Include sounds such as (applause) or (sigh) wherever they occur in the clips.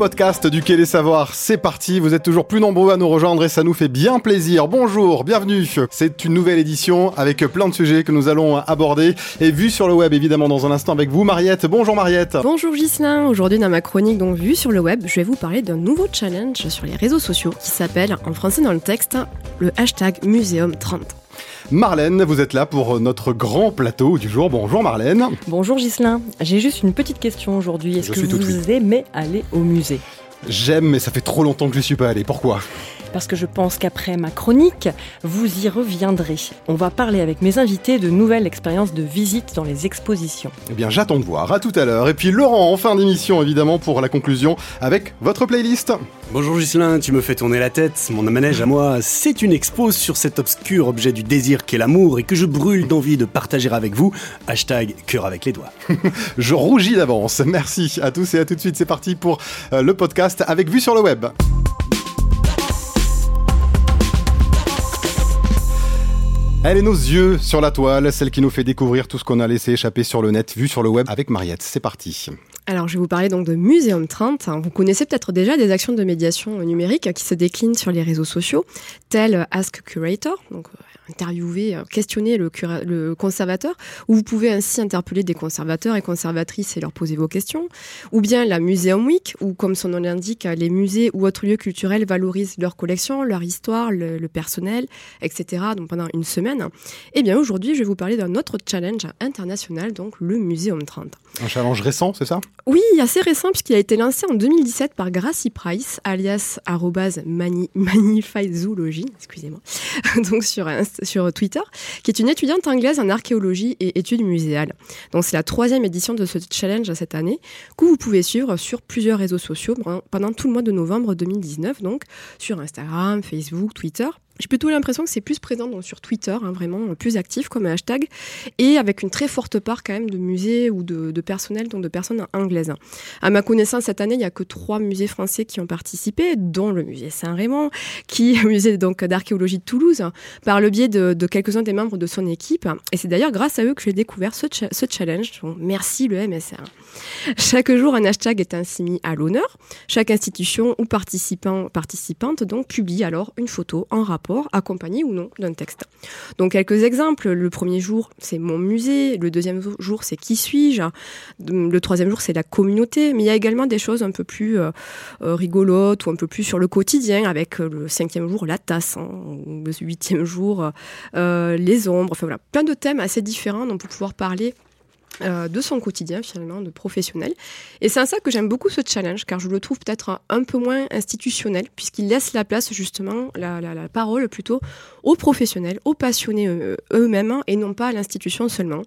podcast du Quai des Savoirs, c'est parti. Vous êtes toujours plus nombreux à nous rejoindre et ça nous fait bien plaisir. Bonjour, bienvenue. C'est une nouvelle édition avec plein de sujets que nous allons aborder et vu sur le web évidemment dans un instant avec vous Mariette. Bonjour Mariette. Bonjour Gislain. Aujourd'hui dans ma chronique donc vue sur le web, je vais vous parler d'un nouveau challenge sur les réseaux sociaux qui s'appelle en français dans le texte le hashtag Muséum 30. Marlène, vous êtes là pour notre grand plateau du jour. Bonjour Marlène. Bonjour Gislin. J'ai juste une petite question aujourd'hui. Est-ce que vous aimez aller au musée? J'aime, mais ça fait trop longtemps que je ne suis pas allé. Pourquoi? Parce que je pense qu'après ma chronique, vous y reviendrez. On va parler avec mes invités de nouvelles expériences de visite dans les expositions. Eh bien, j'attends de voir. À tout à l'heure. Et puis Laurent, en fin d'émission, évidemment, pour la conclusion, avec votre playlist. Bonjour Gislain, tu me fais tourner la tête. Mon manège à moi, c'est une expose sur cet obscur objet du désir qu'est l'amour et que je brûle d'envie de partager avec vous. Hashtag cœur avec les doigts. (laughs) je rougis d'avance. Merci à tous et à tout de suite. C'est parti pour euh, le podcast avec vue sur le web. Elle est nos yeux sur la toile, celle qui nous fait découvrir tout ce qu'on a laissé échapper sur le net, vu sur le web avec Mariette. C'est parti. Alors, je vais vous parler donc de Muséum 30. Vous connaissez peut-être déjà des actions de médiation numérique qui se déclinent sur les réseaux sociaux, telles Ask Curator, euh, interviewer, euh, questionner le, le, conservateur, où vous pouvez ainsi interpeller des conservateurs et conservatrices et leur poser vos questions, ou bien la Museum Week, où comme son nom l'indique, les musées ou autres lieux culturels valorisent leur collection, leur histoire, le, personnel, etc. Donc pendant une semaine. Et eh bien aujourd'hui, je vais vous parler d'un autre challenge international, donc le Muséum 30. Un challenge récent, c'est ça? Oui, assez récent puisqu'il a été lancé en 2017 par Gracie Price, alias mani, (laughs) Zoology, excusez-moi, (laughs) donc sur, sur Twitter, qui est une étudiante anglaise en archéologie et études muséales. Donc c'est la troisième édition de ce challenge cette année, que vous pouvez suivre sur plusieurs réseaux sociaux pendant tout le mois de novembre 2019, donc sur Instagram, Facebook, Twitter. J'ai plutôt l'impression que c'est plus présent donc, sur Twitter, hein, vraiment plus actif comme hashtag, et avec une très forte part quand même de musées ou de, de personnel, donc de personnes anglaises. À ma connaissance, cette année, il n'y a que trois musées français qui ont participé, dont le musée Saint-Raymond, qui est musée donc d'archéologie de Toulouse, par le biais de, de quelques-uns des membres de son équipe. Et c'est d'ailleurs grâce à eux que j'ai découvert ce, ce challenge. Donc, merci le MSR. Chaque jour, un hashtag est ainsi mis à l'honneur. Chaque institution ou participant, participante donc publie alors une photo en rapport accompagné ou non d'un texte. Donc quelques exemples. Le premier jour, c'est mon musée. Le deuxième jour, c'est qui suis-je? Le troisième jour, c'est la communauté. Mais il y a également des choses un peu plus euh, euh, rigolotes ou un peu plus sur le quotidien, avec euh, le cinquième jour, la tasse. Hein, le huitième jour, les ombres. Enfin voilà, plein de thèmes assez différents dont pour pouvoir parler euh, de son quotidien finalement, de professionnel. Et c'est un ça que j'aime beaucoup ce challenge, car je le trouve peut-être un peu moins institutionnel, puisqu'il laisse la place justement, la, la, parole plutôt, aux professionnels, aux passionnés euh, eux-mêmes, et non pas à l'institution seulement.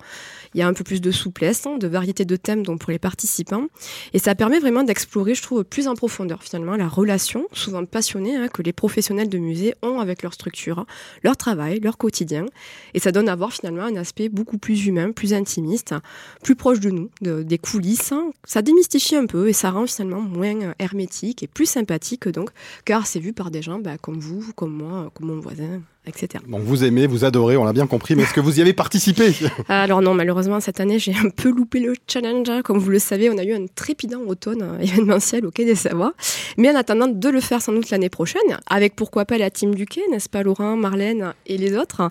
Il y a un peu plus de souplesse, hein, de variété de thèmes donc pour les participants, et ça permet vraiment d'explorer, je trouve, plus en profondeur finalement la relation, souvent passionnée, hein, que les professionnels de musée ont avec leur structure, leur travail, leur quotidien, et ça donne à voir finalement un aspect beaucoup plus humain, plus intimiste, plus proche de nous, des coulisses. Hein. Ça démystifie un peu et ça rend finalement moins euh, hermétique et plus sympathique donc, car c'est vu par des gens bah, comme vous, comme moi, comme mon voisin, etc. Donc vous aimez, vous adorez, on l'a bien compris, mais est-ce que vous y avez participé (laughs) Alors non, malheureusement cette année j'ai un peu loupé le challenge. Hein. Comme vous le savez, on a eu un trépidant automne euh, (laughs) événementiel au Quai des Savoies. Mais en attendant de le faire sans doute l'année prochaine, avec pourquoi pas la team du Quai, n'est-ce pas Laurent, Marlène et les autres,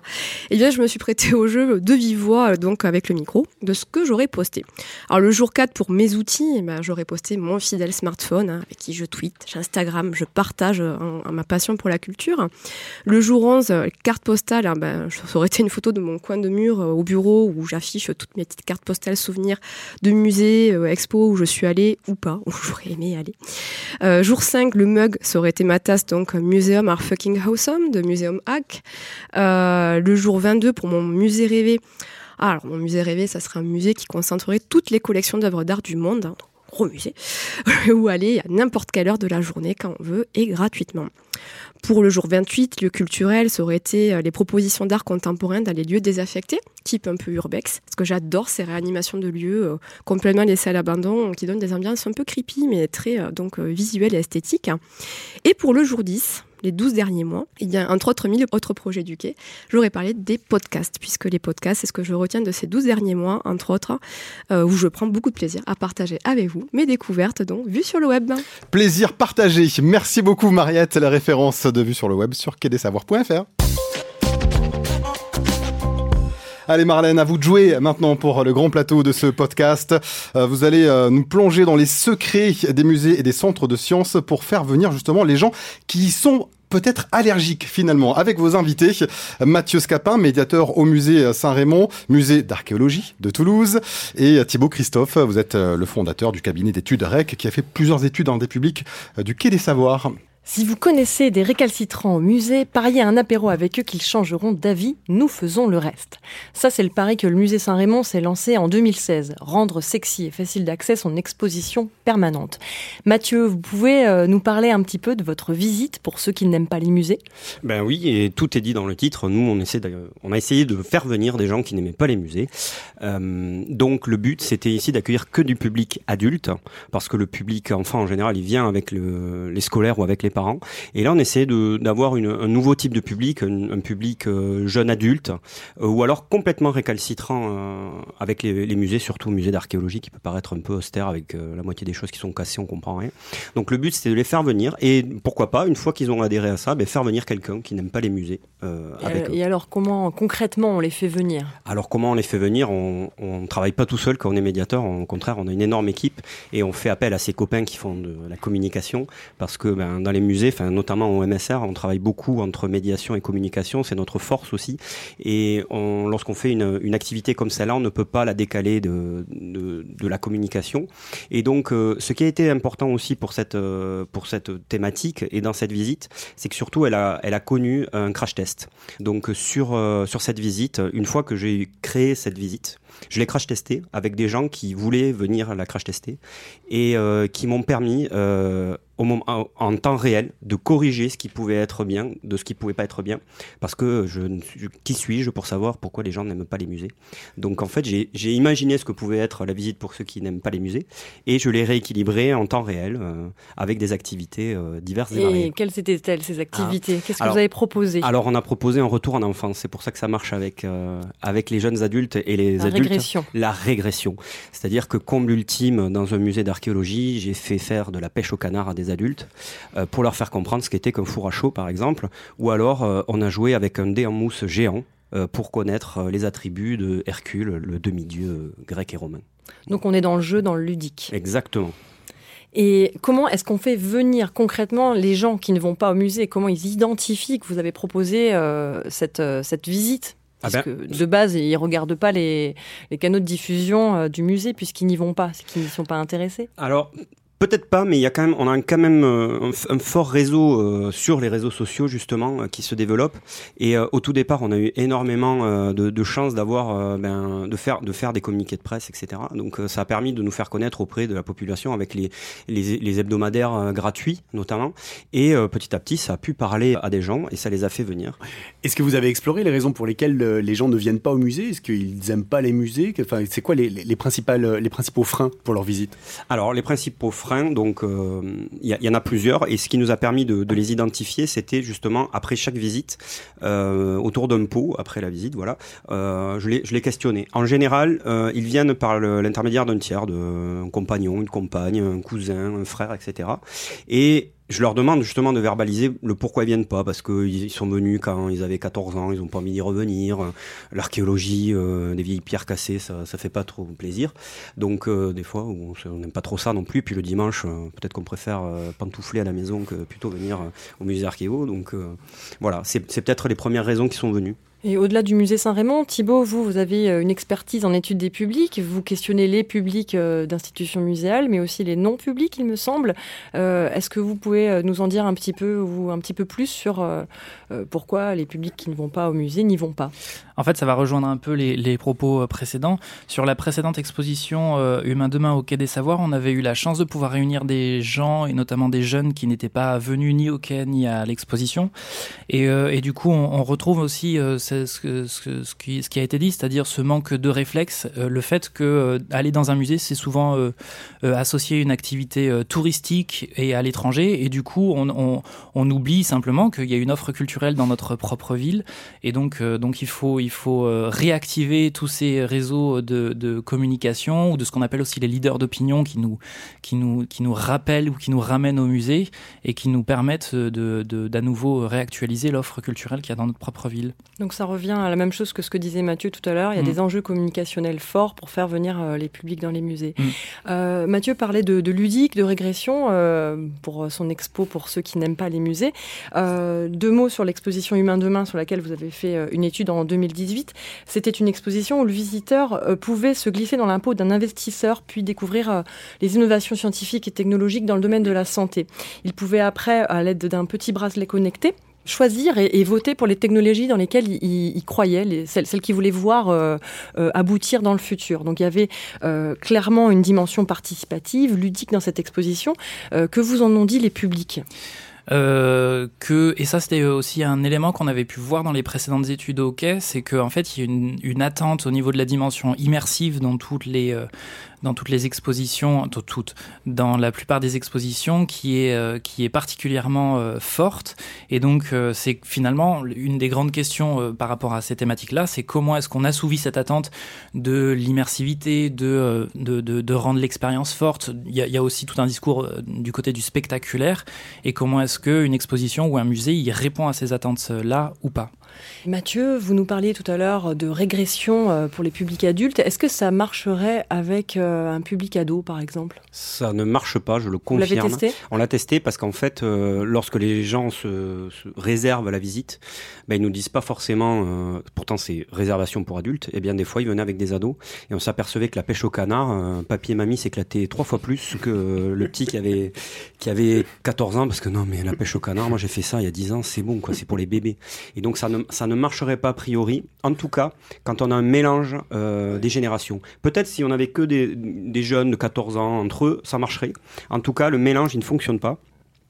eh bien je me suis prêtée au jeu de vive voix, donc avec le micro, de ce que j'aurais posté. Alors le jour 4 pour mes outils, eh ben, j'aurais posté mon fidèle smartphone hein, avec qui je tweete, j'Instagram, je partage ma passion pour la culture. Le jour 11, carte postale, hein, ben, ça aurait été une photo de mon coin de mur euh, au bureau où j'affiche toutes mes petites cartes postales souvenirs de musées, euh, expos où je suis allée ou pas, où j'aurais aimé aller. Euh, jour 5, le mug, ça aurait été ma tasse, donc Museum are fucking awesome de Museum Hack. le jour 22 pour mon musée rêvé. Ah, alors mon musée rêvé, ça serait un musée qui concentrerait toutes les collections d'œuvres d'art du monde, hein, gros musée, où aller à n'importe quelle heure de la journée quand on veut et gratuitement. Pour le jour 28, lieu culturel, ça aurait été euh, les propositions d'art contemporain dans les lieux désaffectés, type un peu urbex, parce que j'adore ces réanimations de lieux euh, complètement laissés à l'abandon, qui donnent des ambiances un peu creepy, mais très euh, donc visuelles et esthétiques. Et pour le jour 10, les 12 derniers mois, il y a entre autres mille autres projets du quai, j'aurais parlé des podcasts, puisque les podcasts, c'est ce que je retiens de ces 12 derniers mois, entre autres, euh, où je prends beaucoup de plaisir à partager avec vous mes découvertes, donc vues sur le web. Plaisir partagé. Merci beaucoup Mariette, la référence de Vue sur le web sur quai-des-savoirs.fr. Allez Marlène, à vous de jouer maintenant pour le grand plateau de ce podcast. Euh, vous allez euh, nous plonger dans les secrets des musées et des centres de sciences pour faire venir justement les gens qui sont peut-être allergiques finalement avec vos invités. Mathieu Scapin, médiateur au musée Saint-Raymond, musée d'archéologie de Toulouse, et Thibaut Christophe, vous êtes euh, le fondateur du cabinet d'études REC qui a fait plusieurs études en des publics du Quai des Savoirs. Si vous connaissez des récalcitrants au musée, pariez un apéro avec eux qu'ils changeront d'avis, nous faisons le reste. Ça, c'est le pari que le musée Saint-Raymond s'est lancé en 2016, rendre sexy et facile d'accès son exposition permanente. Mathieu, vous pouvez euh, nous parler un petit peu de votre visite pour ceux qui n'aiment pas les musées? Ben oui, et tout est dit dans le titre. Nous, on, essaie on a essayé de faire venir des gens qui n'aimaient pas les musées. Euh, donc le but, c'était ici d'accueillir que du public adulte, parce que le public enfant, en général, il vient avec le, les scolaires ou avec les parents. Et là, on essaie d'avoir un nouveau type de public, un, public euh, jeune adulte, euh, ou alors complètement récalcitrant euh, avec les, les, musées, surtout le musée d'archéologie qui peut paraître un peu austère avec la moitié des choses qui sont cassées, on comprend rien. Donc le but, c'était de les faire venir, et pourquoi pas, une fois qu'ils ont adhéré à ça, ben, faire venir quelqu'un qui n'aime pas les musées. Et, avec et alors, comment concrètement on les fait venir? Alors comment on les fait venir? On ne travaille pas tout seul quand on est médiateur, au contraire, on a une énorme équipe, et on fait appel à ses copains qui font de la communication, parce que ben, dans les musées, enfin notamment au MSR, on travaille beaucoup entre médiation et communication, c'est notre force aussi. Et lorsqu'on fait une, activité comme celle-là, on ne peut pas la décaler de, la communication. Et donc, euh, ce qui a été important aussi pour cette euh, pour cette thématique et dans cette visite, c'est que surtout elle a connu un crash test. Donc sur euh, sur cette visite, une fois que j'ai créé cette visite, je l'ai crash testé avec des gens qui voulaient venir la crash tester et qui m'ont permis au moment, en, temps réel de corriger ce qui pouvait être bien de ce qui pouvait pas être bien. Parce que je, qui suis-je pour savoir pourquoi les gens n'aiment pas les musées? Donc en fait j'ai imaginé ce que pouvait être la visite pour ceux qui n'aiment pas les musées et je l'ai rééquilibré en temps réel euh, avec des activités euh, diverses et, et variées. quelles étaient-elles ces activités? Qu'est-ce que vous avez proposé? Alors on a proposé un retour en enfance. C'est pour ça que ça marche avec euh, avec les jeunes adultes et les la adultes. régression. la régression. C'est-à-dire que comble ultime dans un musée d'archéologie j'ai fait faire de la pêche au canard à des adultes euh, pour leur faire comprendre ce qu'était qu'un four à chaud par exemple ou alors euh, on a joué avec un dé en mousse géant euh, pour connaître les attributs de Hercule le demi-dieu grec et romain. Donc on est dans le jeu, dans le ludique. Exactement. Et comment est-ce qu'on fait venir concrètement les gens qui ne vont pas au musée? Comment ils identifient que vous avez proposé cette, cette visite? Ah Parce ben, que de base, ils regardent pas les, les canaux de diffusion euh, du musée puisqu'ils n'y vont pas, qu'ils n'y sont pas intéressés. Alors, peut-être pas, mais il y a quand même, on a quand même euh, un, fort réseau euh, sur les réseaux sociaux justement euh, qui se développe. Et euh, au tout départ, on a eu énormément de, de chances d'avoir, ben, de faire, de faire des communiqués de presse, etc. Donc, ça a permis de nous faire connaître auprès de la population avec les, les, les hebdomadaires gratuits notamment. Et petit à petit, ça a pu parler à des gens et ça les a fait venir. Est-ce que vous avez exploré les raisons pour lesquelles les gens ne viennent pas au musée? Est-ce qu'ils n'aiment pas les musées? Enfin, c'est quoi les, les, les principales, les principaux freins pour leur visite? Alors, les principaux freins, donc, euh, il y, en a plusieurs, et ce qui nous a permis de, les identifier, c'était justement après chaque visite, euh, autour d'un pot, après la visite, voilà, euh, je les questionnais. En général, ils viennent par l'intermédiaire d'un tiers, d'un compagnon, une compagne, un cousin, un frère, etc. Et je leur demande justement de verbaliser le pourquoi ils viennent pas, parce qu'ils sont venus quand ils avaient 14 ans, ils ont pas envie d'y revenir. L'archéologie, euh, des vieilles pierres cassées, ça, ça fait pas trop plaisir. Donc euh, des fois, on n'aime pas trop ça non plus. Puis le dimanche, euh, peut-être qu'on préfère pantoufler à la maison que plutôt venir au musée archéo. Donc voilà, c'est peut-être les premières raisons qui sont venues. Et au-delà du musée Saint-Raymond, Thibault, vous, vous avez euh, une expertise en études des publics. Vous questionnez les publics euh, d'institutions muséales, mais aussi les non-publics, il me semble. Euh, Est-ce que vous pouvez nous en dire un petit peu ou un petit peu plus sur pourquoi les publics qui ne vont pas au musée n'y vont pas? En fait, ça va rejoindre un peu les, propos euh, précédents. Sur la précédente exposition euh, Humain demain au Quai des Savoirs, on avait eu la chance de pouvoir réunir des gens, et notamment des jeunes qui n'étaient pas venus ni au quai ni à l'exposition. Et, euh, du coup, on, retrouve aussi ce, qui, a été dit, c'est-à-dire ce manque de réflexe, le fait que aller dans un musée, c'est souvent associé à une activité touristique et à l'étranger, et du coup, on, on, on oublie simplement qu'il y a une offre culturelle dans notre propre ville, et donc, donc il faut, il faut réactiver tous ces réseaux de, de communication ou de ce qu'on appelle aussi les leaders d'opinion qui nous, qui, nous, qui nous rappellent ou qui nous ramènent au musée et qui nous permettent de, de, d'à nouveau réactualiser l'offre culturelle qu'il y a dans notre propre ville. Donc ça revient à la même chose que ce que disait Mathieu tout à l'heure. Il y a mmh. des enjeux communicationnels forts pour faire venir euh, les publics dans les musées. Mmh. Euh, Mathieu parlait de, de, ludique, de régression euh, pour son expo pour ceux qui n'aiment pas les musées. Euh, deux mots sur l'exposition Humain demain sur laquelle vous avez fait euh, une étude en 2018. C'était une exposition où le visiteur euh, pouvait se glisser dans l'impôt d'un investisseur puis découvrir les innovations scientifiques et technologiques dans le domaine de la santé. Il pouvait après, à l'aide d'un petit bracelet connecté, choisir et, voter pour les technologies dans lesquelles il, croyait, les, celles, celles qu'il voulait voir euh, euh, aboutir dans le futur. Donc il y avait euh, clairement une dimension participative, ludique dans cette exposition. Euh, que vous en ont dit les publics? Euh, et ça c'était aussi un élément qu'on avait pu voir dans les précédentes études au quai, c'est qu'en fait il y a une, une, attente au niveau de la dimension immersive dans toutes les euh, dans toutes les expositions, toutes, dans la plupart des expositions, qui est, euh, qui est particulièrement euh, forte. Et donc, euh, c'est finalement une des grandes questions par rapport à ces thématiques-là, c'est comment est-ce qu'on assouvit cette attente de l'immersivité, de, de, de, rendre l'expérience forte. Il y, a, aussi tout un discours du côté du spectaculaire, et comment est-ce qu'une exposition ou un musée il répond à ces attentes-là ou pas? Mathieu, vous nous parliez tout à l'heure de régression euh, pour les publics adultes. Est-ce que ça marcherait avec euh, un public ado, par exemple? Ça ne marche pas, je le confirme. Vous testé? On l'a testé parce qu'en fait, euh, lorsque les gens se, se, réservent la visite, ben, ils nous disent pas forcément, euh, pourtant c'est réservation pour adultes, et eh bien des fois ils venaient avec des ados et on s'apercevait que la pêche au canard, euh, papy et mamie s'éclataient trois fois plus que le petit qui avait, qui avait 14 ans parce que non mais la pêche au canard, moi j'ai fait ça il y a 10 ans, c'est bon quoi, c'est pour les bébés. Et donc ça ne, ça ne marcherait pas a priori, en tout cas, quand on a un mélange euh, des générations. Peut-être si on avait que des, des jeunes de 14 ans entre eux, ça marcherait. En tout cas, le mélange, il ne fonctionne pas.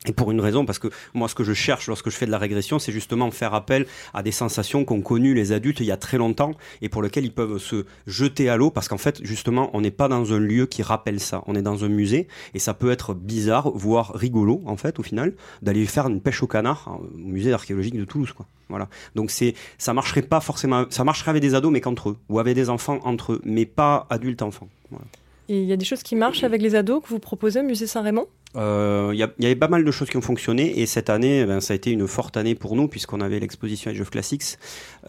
Et pour une raison, parce que moi, ce que je cherche lorsque je fais de la régression, c'est justement faire appel à des sensations qu'ont connues les adultes il y a très longtemps et pour lesquelles ils peuvent se jeter à l'eau, parce qu'en fait, justement, on n'est pas dans un lieu qui rappelle ça. On est dans un musée et ça peut être bizarre, voire rigolo, en fait, au final, d'aller faire une pêche au canard au musée archéologique de Toulouse, quoi. Voilà. Donc c'est, ça marcherait pas forcément, ça marcherait avec des ados, mais qu'entre eux, ou avec des enfants entre eux, mais pas adultes-enfants. Voilà. Il y a des choses qui marchent avec les ados que vous proposez au musée Saint-Raymond? Il euh, y, avait pas mal de choses qui ont fonctionné et cette année, ben, ça a été une forte année pour nous puisqu'on avait l'exposition Age of Classics,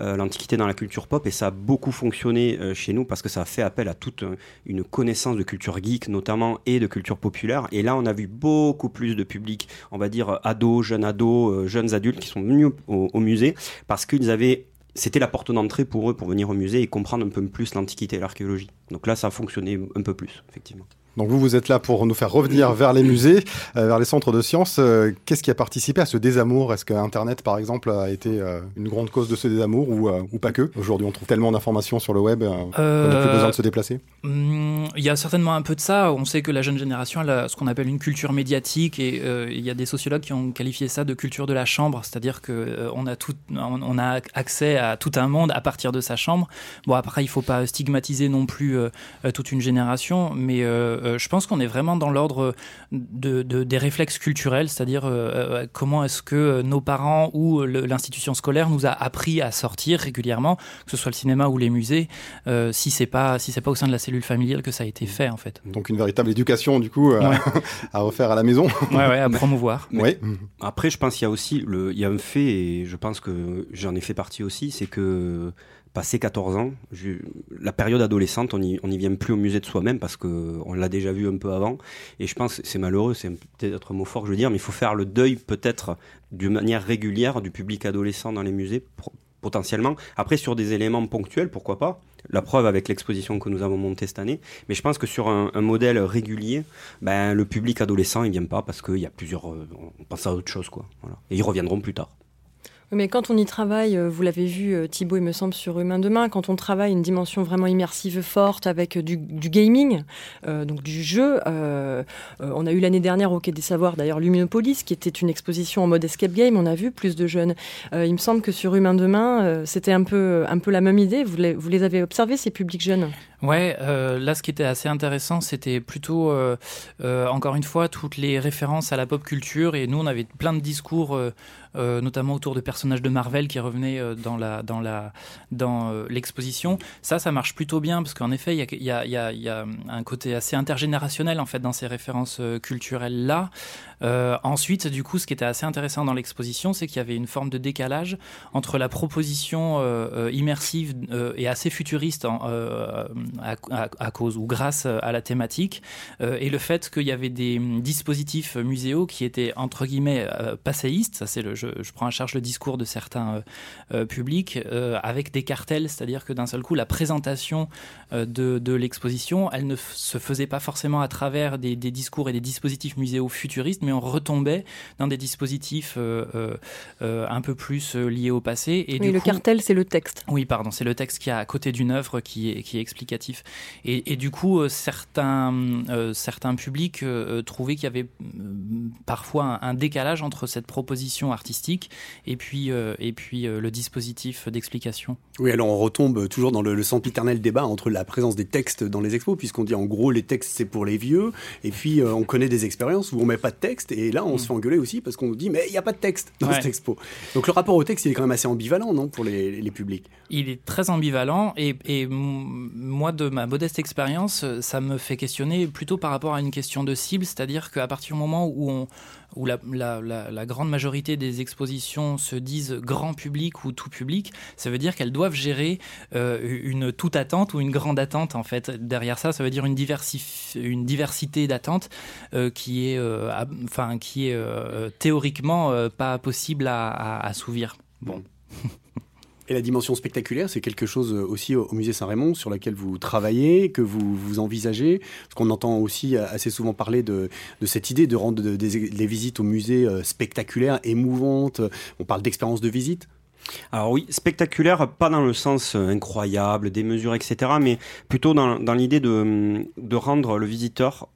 euh, l'Antiquité dans la culture pop et ça a beaucoup fonctionné euh, chez nous parce que ça a fait appel à toute une connaissance de culture geek notamment et de culture populaire et là on a vu beaucoup plus de public, on va dire ados, jeunes ados, jeunes adultes qui sont venus au, au musée parce qu'ils avaient c'était la porte d'entrée pour eux pour venir au musée et comprendre un peu plus l'Antiquité et l'archéologie. Donc là, ça a fonctionné un peu plus, effectivement. Donc vous, vous êtes là pour nous faire revenir vers les musées, euh, vers les centres de sciences. Euh, Qu'est-ce qui a participé à ce désamour? Est-ce que Internet, par exemple, a été euh, une grande cause de ce désamour ou, ou pas que? Aujourd'hui, on trouve tellement d'informations sur le web qu'on n'a plus besoin de se déplacer hmm, Il y a certainement un peu de ça. On sait que la jeune génération elle a ce qu'on appelle une culture médiatique et il y a des sociologues qui ont qualifié ça de culture de la chambre, c'est-à-dire que on a tout, on a accès à tout un monde à partir de sa chambre. Bon après, il faut pas stigmatiser non plus toute une génération, mais euh, je pense qu'on est vraiment dans l'ordre de, de, des réflexes culturels, c'est-à-dire euh, comment est-ce que nos parents ou l'institution scolaire nous a appris à sortir régulièrement, que ce soit le cinéma ou les musées, euh, si c'est pas si c'est pas au sein de la cellule familiale que ça a été fait en fait. Donc une véritable éducation du coup ouais. (laughs) à refaire à la maison. Ouais, ouais à promouvoir. (laughs) Oui. Après, je pense qu'il y a aussi le, il y a un fait et je pense que j'en ai fait partie aussi, c'est que passé 14 ans, la période adolescente, on n'y vient plus au musée de soi-même parce que on l'a déjà vu un peu avant. Et je pense, c'est malheureux, c'est peut-être un mot fort je veux dire, mais il faut faire le deuil peut-être d'une manière régulière du public adolescent dans les musées, potentiellement. Après, sur des éléments ponctuels, pourquoi pas la preuve avec l'exposition que nous avons montée cette année. Mais je pense que sur un, modèle régulier, ben, le public adolescent, il vient pas parce qu'il y a plusieurs. Euh, on pense à autre chose, quoi. Et ils reviendront plus tard. Mais quand on y travaille, euh, vous l'avez vu euh, Thibaut, il me semble, sur Humain Demain, quand on travaille une dimension vraiment immersive forte avec du, gaming, donc du jeu, on a eu l'année dernière au Quai des Savoirs d'ailleurs Luminopolis, qui était une exposition en mode escape game, on a vu plus de jeunes. il me semble que sur Humain Demain, c'était un peu, un peu la même idée, vous les, vous les avez observés, ces publics jeunes? Ouais, là ce qui était assez intéressant, c'était plutôt, encore une fois, toutes les références à la pop culture, et nous on avait plein de discours euh, notamment autour de personnages de Marvel qui revenaient euh, dans la dans la dans euh, l'exposition. Ça, ça marche plutôt bien parce qu'en effet, il y a, y, a, y a, un côté assez intergénérationnel en fait dans ces références culturelles là. Ensuite, du coup, ce qui était assez intéressant dans l'exposition, c'est qu'il y avait une forme de décalage entre la proposition immersive et assez futuriste à, cause ou grâce à la thématique et le fait qu'il y avait des dispositifs muséaux qui étaient entre guillemets passéistes. Ça, c'est le je, prends en charge le discours de certains euh, euh, publics euh, avec des cartels, c'est-à-dire que d'un seul coup, la présentation de, l'exposition, elle ne se faisait pas forcément à travers des, discours et des dispositifs muséaux futuristes, mais on retombait dans des dispositifs un peu plus liés au passé. Et oui, le cartel, c'est le texte. Oui, pardon, c'est le texte qui est à côté d'une œuvre qui est, qui est explicatif. Et, du coup, certains, certains publics trouvaient qu'il y avait parfois un, un décalage entre cette proposition artistique et puis, euh, et puis euh, le dispositif d'explication. Oui, alors on retombe toujours dans le, le sempiternel débat entre la présence des textes dans les expos, puisqu'on dit en gros les textes c'est pour les vieux, et puis euh, on connaît des expériences où on met pas de texte, et là on se mm. fait engueuler aussi parce qu'on nous dit mais il n'y a pas de texte dans cette expo. Donc le rapport au texte il est quand même assez ambivalent, non, pour les, les publics? Il est très ambivalent, et, et moi de ma modeste expérience, ça me fait questionner plutôt par rapport à une question de cible, c'est-à-dire qu'à partir du moment où on où la, la, la, grande majorité des expositions se disent grand public ou tout public, ça veut dire qu'elles doivent gérer euh, une toute attente ou une grande attente en fait. Derrière ça, ça veut dire une, une diversité d'attentes euh, qui est, euh, enfin, qui est théoriquement pas possible à, à assouvir. Bon. (laughs) Et la dimension spectaculaire, c'est quelque chose euh, aussi au musée Saint-Raymond sur laquelle vous travaillez, que vous, envisagez. Parce qu'on entend aussi assez souvent parler de, cette idée de rendre des, visites au musée euh, spectaculaires, émouvantes. On parle d'expérience de visite. Alors oui, spectaculaire, pas dans le sens euh, incroyable, des mesures, etc., mais plutôt dans, l'idée de rendre le visiteur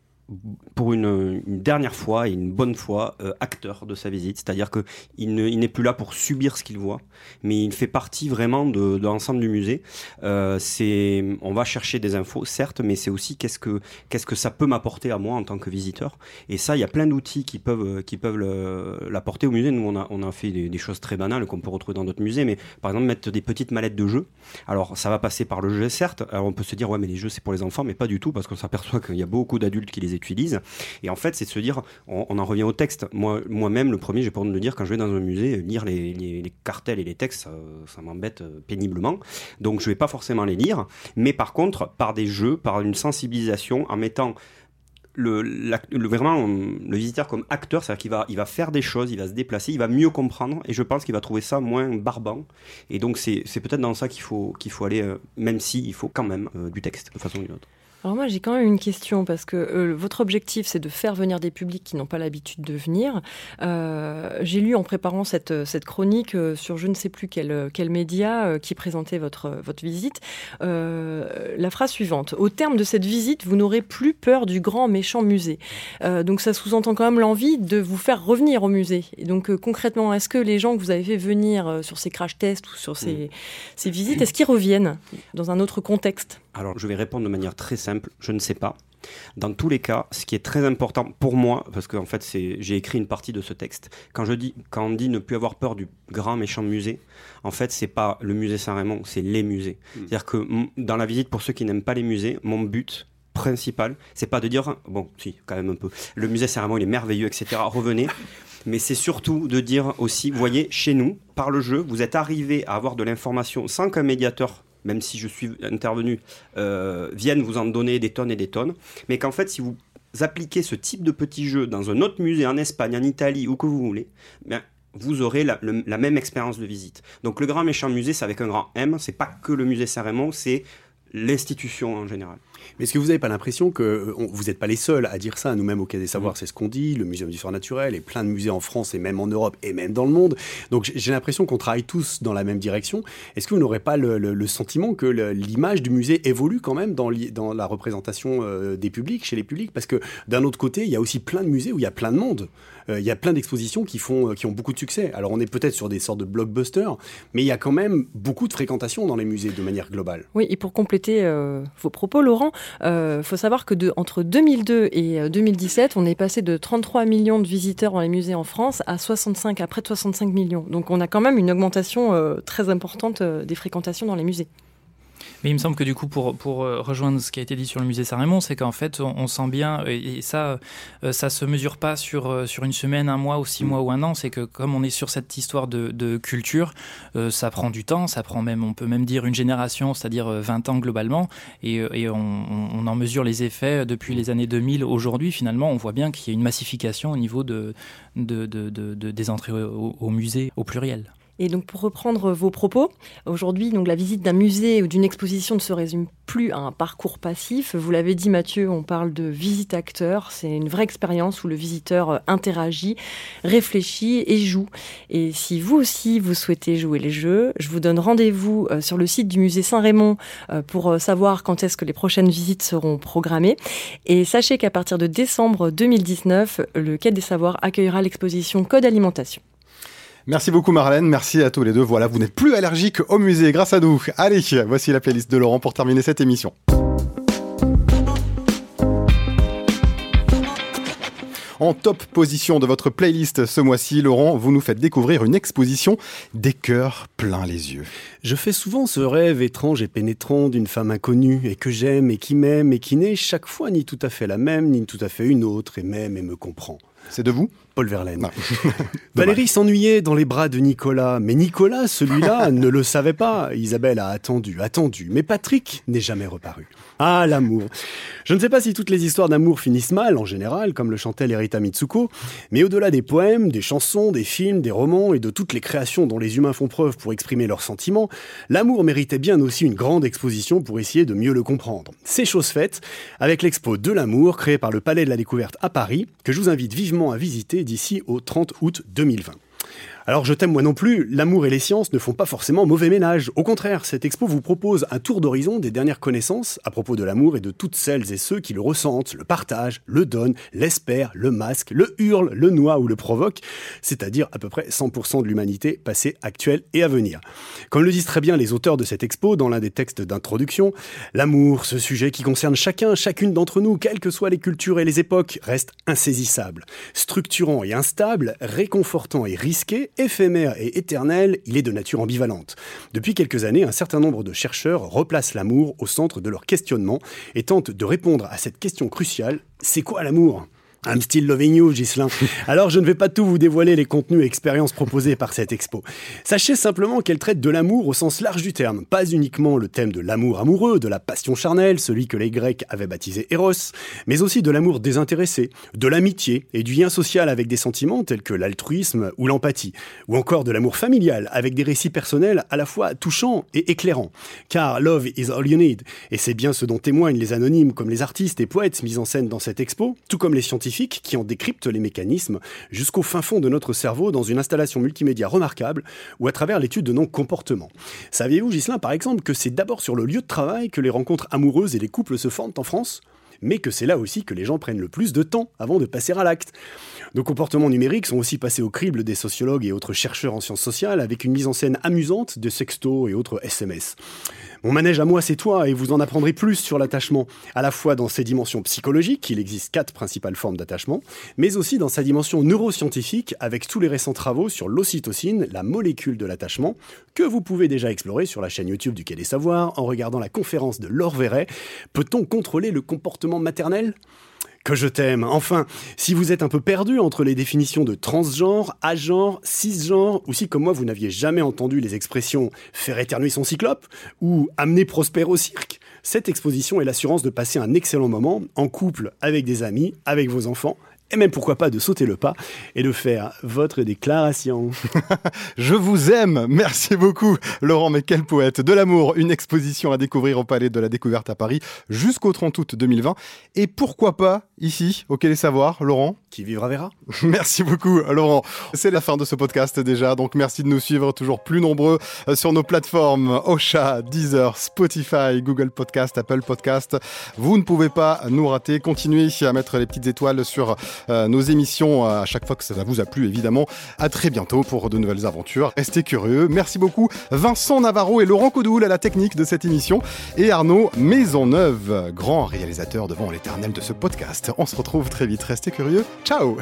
pour une, dernière fois et une bonne fois euh, acteur de sa visite, c'est-à-dire que il n'est plus là pour subir ce qu'il voit, mais il fait partie vraiment de, l'ensemble du musée. Euh, on va chercher des infos, certes, mais c'est aussi qu'est-ce que qu'est-ce que ça peut m'apporter à moi en tant que visiteur. Et ça, il y a plein d'outils qui peuvent qui peuvent l'apporter au musée. Nous, on a on a fait des, choses très banales qu'on peut retrouver dans d'autres musées, mais par exemple mettre des petites mallettes de jeux. Alors ça va passer par le jeu, certes. Alors on peut se dire ouais, mais les jeux c'est pour les enfants, mais pas du tout parce qu'on s'aperçoit qu'il y a beaucoup d'adultes qui les Et en fait, c'est de se dire, on, en revient au texte. Moi, moi-même, le premier, j'ai pas honte de dire, quand je vais dans un musée, lire les, cartels et les textes, ça, m'embête euh, péniblement. Donc, je vais pas forcément les lire. Mais par contre, par des jeux, par une sensibilisation, en mettant vraiment le visiteur comme acteur, c'est-à-dire qu'il va, il va faire des choses, il va se déplacer, il va mieux comprendre, et je pense qu'il va trouver ça moins barbant. Et donc c'est, peut-être dans ça qu'il faut, qu'il faut aller, euh, même si il faut quand même euh, du texte de façon ou d'une autre. Alors moi j'ai quand même une question parce que euh, votre objectif c'est de faire venir des publics qui n'ont pas l'habitude de venir. Euh, j'ai lu en préparant cette, cette chronique euh, sur je ne sais plus quel, quel média qui présentait votre, votre visite la phrase suivante. Au terme de cette visite vous n'aurez plus peur du grand méchant musée. donc ça sous-entend quand même l'envie de vous faire revenir au musée. Et donc concrètement est-ce que les gens que vous avez fait venir sur ces crash tests ou sur ces, mmh. ces visites est-ce qu'ils reviennent dans un autre contexte? Alors je vais répondre de manière très simple je ne sais pas. Dans tous les cas, ce qui est très important pour moi, parce qu'en fait, j'ai écrit une partie de ce texte. Quand je dis, quand on dit ne plus avoir peur du grand méchant musée, en fait, c'est pas le musée Saint-Raymond, c'est les musées. Hmm. C'est-à-dire que dans la visite, pour ceux qui n'aiment pas les musées, mon but principal, c'est pas de dire, bon, si, quand même un peu, le musée Saint-Raymond, il est merveilleux, etc. Revenez. (laughs) Mais c'est surtout de dire aussi, vous voyez, chez nous, par le jeu, vous êtes arrivé à avoir de l'information sans qu'un médiateur même si je suis intervenu, euh, viennent vous en donner des tonnes et des tonnes, mais qu'en fait, si vous appliquez ce type de petit jeu dans un autre musée en Espagne, en Italie, où que vous voulez, bien, vous aurez la, même expérience de visite. Donc le grand méchant musée, c'est avec un grand M, c'est pas que le musée Saint-Raymond, c'est l'institution en général. Mais est-ce que vous n'avez pas l'impression que euh, vous n'êtes pas les seuls à dire ça Nous-mêmes au Quai des Savoirs, c'est ce qu'on dit. Le Muséum d'histoire naturelle et plein de musées en France et même en Europe et même dans le monde. Donc j'ai l'impression qu'on travaille tous dans la même direction. Est-ce que vous n'aurez pas le, sentiment que l'image du musée évolue quand même dans, dans la représentation euh, des publics, chez les publics? Parce que d'un autre côté, il y a aussi plein de musées où il y a plein de monde. Euh, il y a plein d'expositions qui, font, qui ont beaucoup de succès. Alors on est peut-être sur des sortes de blockbusters, mais il y a quand même beaucoup de fréquentation dans les musées de manière globale. Oui, et pour compléter vos propos, Laurent, il euh, faut savoir que entre 2002 et 2017, euh, on est passé de 33 millions de visiteurs dans les musées en France à 65, à près de 65 millions. Donc on a quand même une augmentation euh, très importante des fréquentations dans les musées. Mais il me semble que du coup, pour, pour euh, rejoindre ce qui a été dit sur le musée Saint-Raymond, c'est qu'en fait, on, sent bien, et, ça, euh, ça se mesure pas sur, euh, sur une semaine, un mois ou six mois ou un an, c'est que comme on est sur cette histoire de, de culture, ça prend du temps, ça prend même, on peut même dire une génération, c'est-à-dire 20 ans globalement, et, et on, on, en mesure les effets depuis les années 2000. Aujourd'hui, finalement, on voit bien qu'il y a une massification au niveau de, de, de des entrées au, au musée au pluriel. Et donc pour reprendre vos propos, aujourd'hui la visite d'un musée ou d'une exposition ne se résume plus à un parcours passif. Vous l'avez dit Mathieu, on parle de visite acteur. C'est une vraie expérience où le visiteur euh, interagit, réfléchit et joue. Et si vous aussi vous souhaitez jouer les jeux, je vous donne rendez-vous euh, sur le site du musée Saint-Raymond euh, pour savoir quand est-ce que les prochaines visites seront programmées. Et sachez qu'à partir de décembre 2019, le Quai des Savoirs accueillera l'exposition Code Alimentation. Merci beaucoup Marlène, merci à tous les deux. Voilà, vous n'êtes plus allergique au musée grâce à nous. Allez, voici la playlist de Laurent pour terminer cette émission. En top position de votre playlist ce mois-ci, Laurent, vous nous faites découvrir une exposition des cœurs plein les yeux. Je fais souvent ce rêve étrange et pénétrant d'une femme inconnue et que j'aime et qui m'aime et qui n'est chaque fois ni tout à fait la même ni tout à fait une autre et m'aime et me comprend. C'est de vous? Paul Verlaine. (laughs) Valérie s'ennuyait dans les bras de Nicolas, mais Nicolas, celui-là, (laughs) ne le savait pas. Isabelle a attendu, attendu, mais Patrick n'est jamais reparu. Ah, l'amour. Je ne sais pas si toutes les histoires d'amour finissent mal, en général, comme le chantait Lerita Mitsuko, mais au-delà des poèmes, des chansons, des films, des romans et de toutes les créations dont les humains font preuve pour exprimer leurs sentiments, l'amour méritait bien aussi une grande exposition pour essayer de mieux le comprendre. C'est chose faite avec l'expo de l'amour créée par le Palais de la Découverte à Paris, que je vous invite vivement à visiter d'ici au 30 août 2020. Alors je t'aime moi non plus, l'amour et les sciences ne font pas forcément mauvais ménage. Au contraire, cette expo vous propose un tour d'horizon des dernières connaissances à propos de l'amour et de toutes celles et ceux qui le ressentent, le partagent, le donnent, l'espèrent, le masquent, le hurlent, le noient ou le provoquent, c'est-à-dire à peu près 100% de l'humanité passée, actuelle et à venir. Comme le disent très bien les auteurs de cette expo dans l'un des textes d'introduction, l'amour, ce sujet qui concerne chacun, chacune d'entre nous, quelles que soient les cultures et les époques, reste insaisissable, structurant et instable, réconfortant et risqué, éphémère et éternel, il est de nature ambivalente. Depuis quelques années, un certain nombre de chercheurs replacent l'amour au centre de leur questionnement et tentent de répondre à cette question cruciale, c'est quoi l'amour? I'm still loving you, Gislin. Alors, je ne vais pas tout vous dévoiler les contenus et expériences proposés par cette expo. Sachez simplement qu'elle traite de l'amour au sens large du terme, pas uniquement le thème de l'amour amoureux, de la passion charnelle, celui que les Grecs avaient baptisé Eros, mais aussi de l'amour désintéressé, de l'amitié et du lien social avec des sentiments tels que l'altruisme ou l'empathie, ou encore de l'amour familial avec des récits personnels à la fois touchants et éclairants. Car love is all you need, et c'est bien ce dont témoignent les anonymes comme les artistes et poètes mis en scène dans cette expo, tout comme les scientifiques qui en décryptent les mécanismes jusqu'au fin fond de notre cerveau dans une installation multimédia remarquable ou à travers l'étude de nos comportements. Saviez-vous, Gislain, par exemple, que c'est d'abord sur le lieu de travail que les rencontres amoureuses et les couples se forment en France? Mais que c'est là aussi que les gens prennent le plus de temps avant de passer à l'acte. Nos comportements numériques sont aussi passés au crible des sociologues et autres chercheurs en sciences sociales avec une mise en scène amusante de sextos et autres SMS. Mon manège à moi, c'est toi, et vous en apprendrez plus sur l'attachement, à la fois dans ses dimensions psychologiques, il existe quatre principales formes d'attachement, mais aussi dans sa dimension neuroscientifique, avec tous les récents travaux sur l'ocytocine, la molécule de l'attachement, que vous pouvez déjà explorer sur la chaîne YouTube du Quai des Savoirs en regardant la conférence de Laure Verret. Peut-on contrôler le comportement maternel? Que je t'aime. Enfin, si vous êtes un peu perdu entre les définitions de transgenre, agenre, cisgenre, ou si comme moi vous n'aviez jamais entendu les expressions faire éternuer son cyclope ou amener Prosper au cirque, cette exposition est l'assurance de passer un excellent moment en couple avec des amis, avec vos enfants et même pourquoi pas de sauter le pas et de faire votre déclaration. (laughs) Je vous aime, merci beaucoup Laurent, mais quel poète. De l'amour, une exposition à découvrir au Palais de la Découverte à Paris jusqu'au 30 août 2020. Et pourquoi pas ici, au Quai des Savoirs, Laurent? Qui vivra verra. (laughs) Merci beaucoup Laurent. C'est la fin de ce podcast déjà, donc merci de nous suivre toujours plus nombreux euh, sur nos plateformes Ocha, Deezer, Spotify, Google Podcast, Apple Podcast. Vous ne pouvez pas nous rater. Continuez à mettre les petites étoiles sur nos émissions à chaque fois que ça vous a plu, évidemment. À très bientôt pour de nouvelles aventures. Restez curieux. Merci beaucoup Vincent Navarro et Laurent Coudoul à la technique de cette émission et Arnaud Maisonneuve, grand réalisateur devant l'éternel de ce podcast. On se retrouve très vite. Restez curieux. Ciao